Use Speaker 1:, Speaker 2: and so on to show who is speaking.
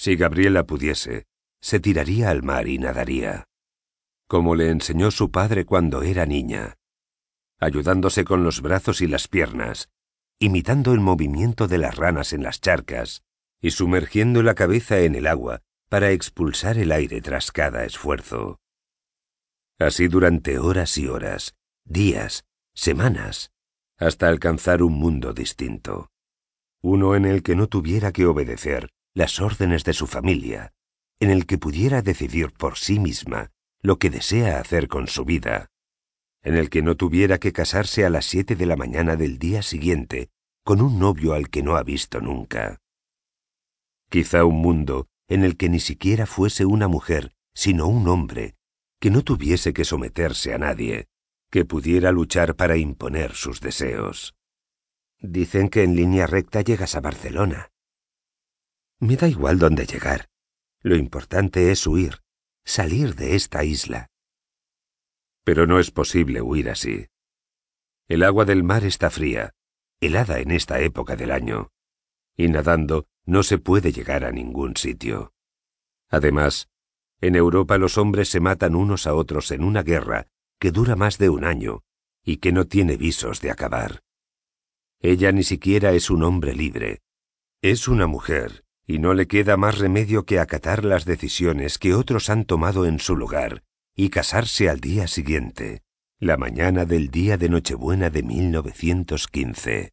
Speaker 1: Si Gabriela pudiese, se tiraría al mar y nadaría, como le enseñó su padre cuando era niña, ayudándose con los brazos y las piernas, imitando el movimiento de las ranas en las charcas y sumergiendo la cabeza en el agua para expulsar el aire tras cada esfuerzo. Así durante horas y horas, días, semanas, hasta alcanzar un mundo distinto. Uno en el que no tuviera que obedecer las órdenes de su familia, en el que pudiera decidir por sí misma lo que desea hacer con su vida, en el que no tuviera que casarse a las siete de la mañana del día siguiente con un novio al que no ha visto nunca. Quizá un mundo en el que ni siquiera fuese una mujer, sino un hombre, que no tuviese que someterse a nadie, que pudiera luchar para imponer sus deseos. Dicen que en línea recta llegas a Barcelona. Me da igual dónde llegar. Lo importante es huir, salir de esta isla. Pero no es posible huir así. El agua del mar está fría, helada en esta época del año, y nadando no se puede llegar a ningún sitio. Además, en Europa los hombres se matan unos a otros en una guerra que dura más de un año y que no tiene visos de acabar. Ella ni siquiera es un hombre libre. Es una mujer, y no le queda más remedio que acatar las decisiones que otros han tomado en su lugar y casarse al día siguiente, la mañana del día de Nochebuena de 1915.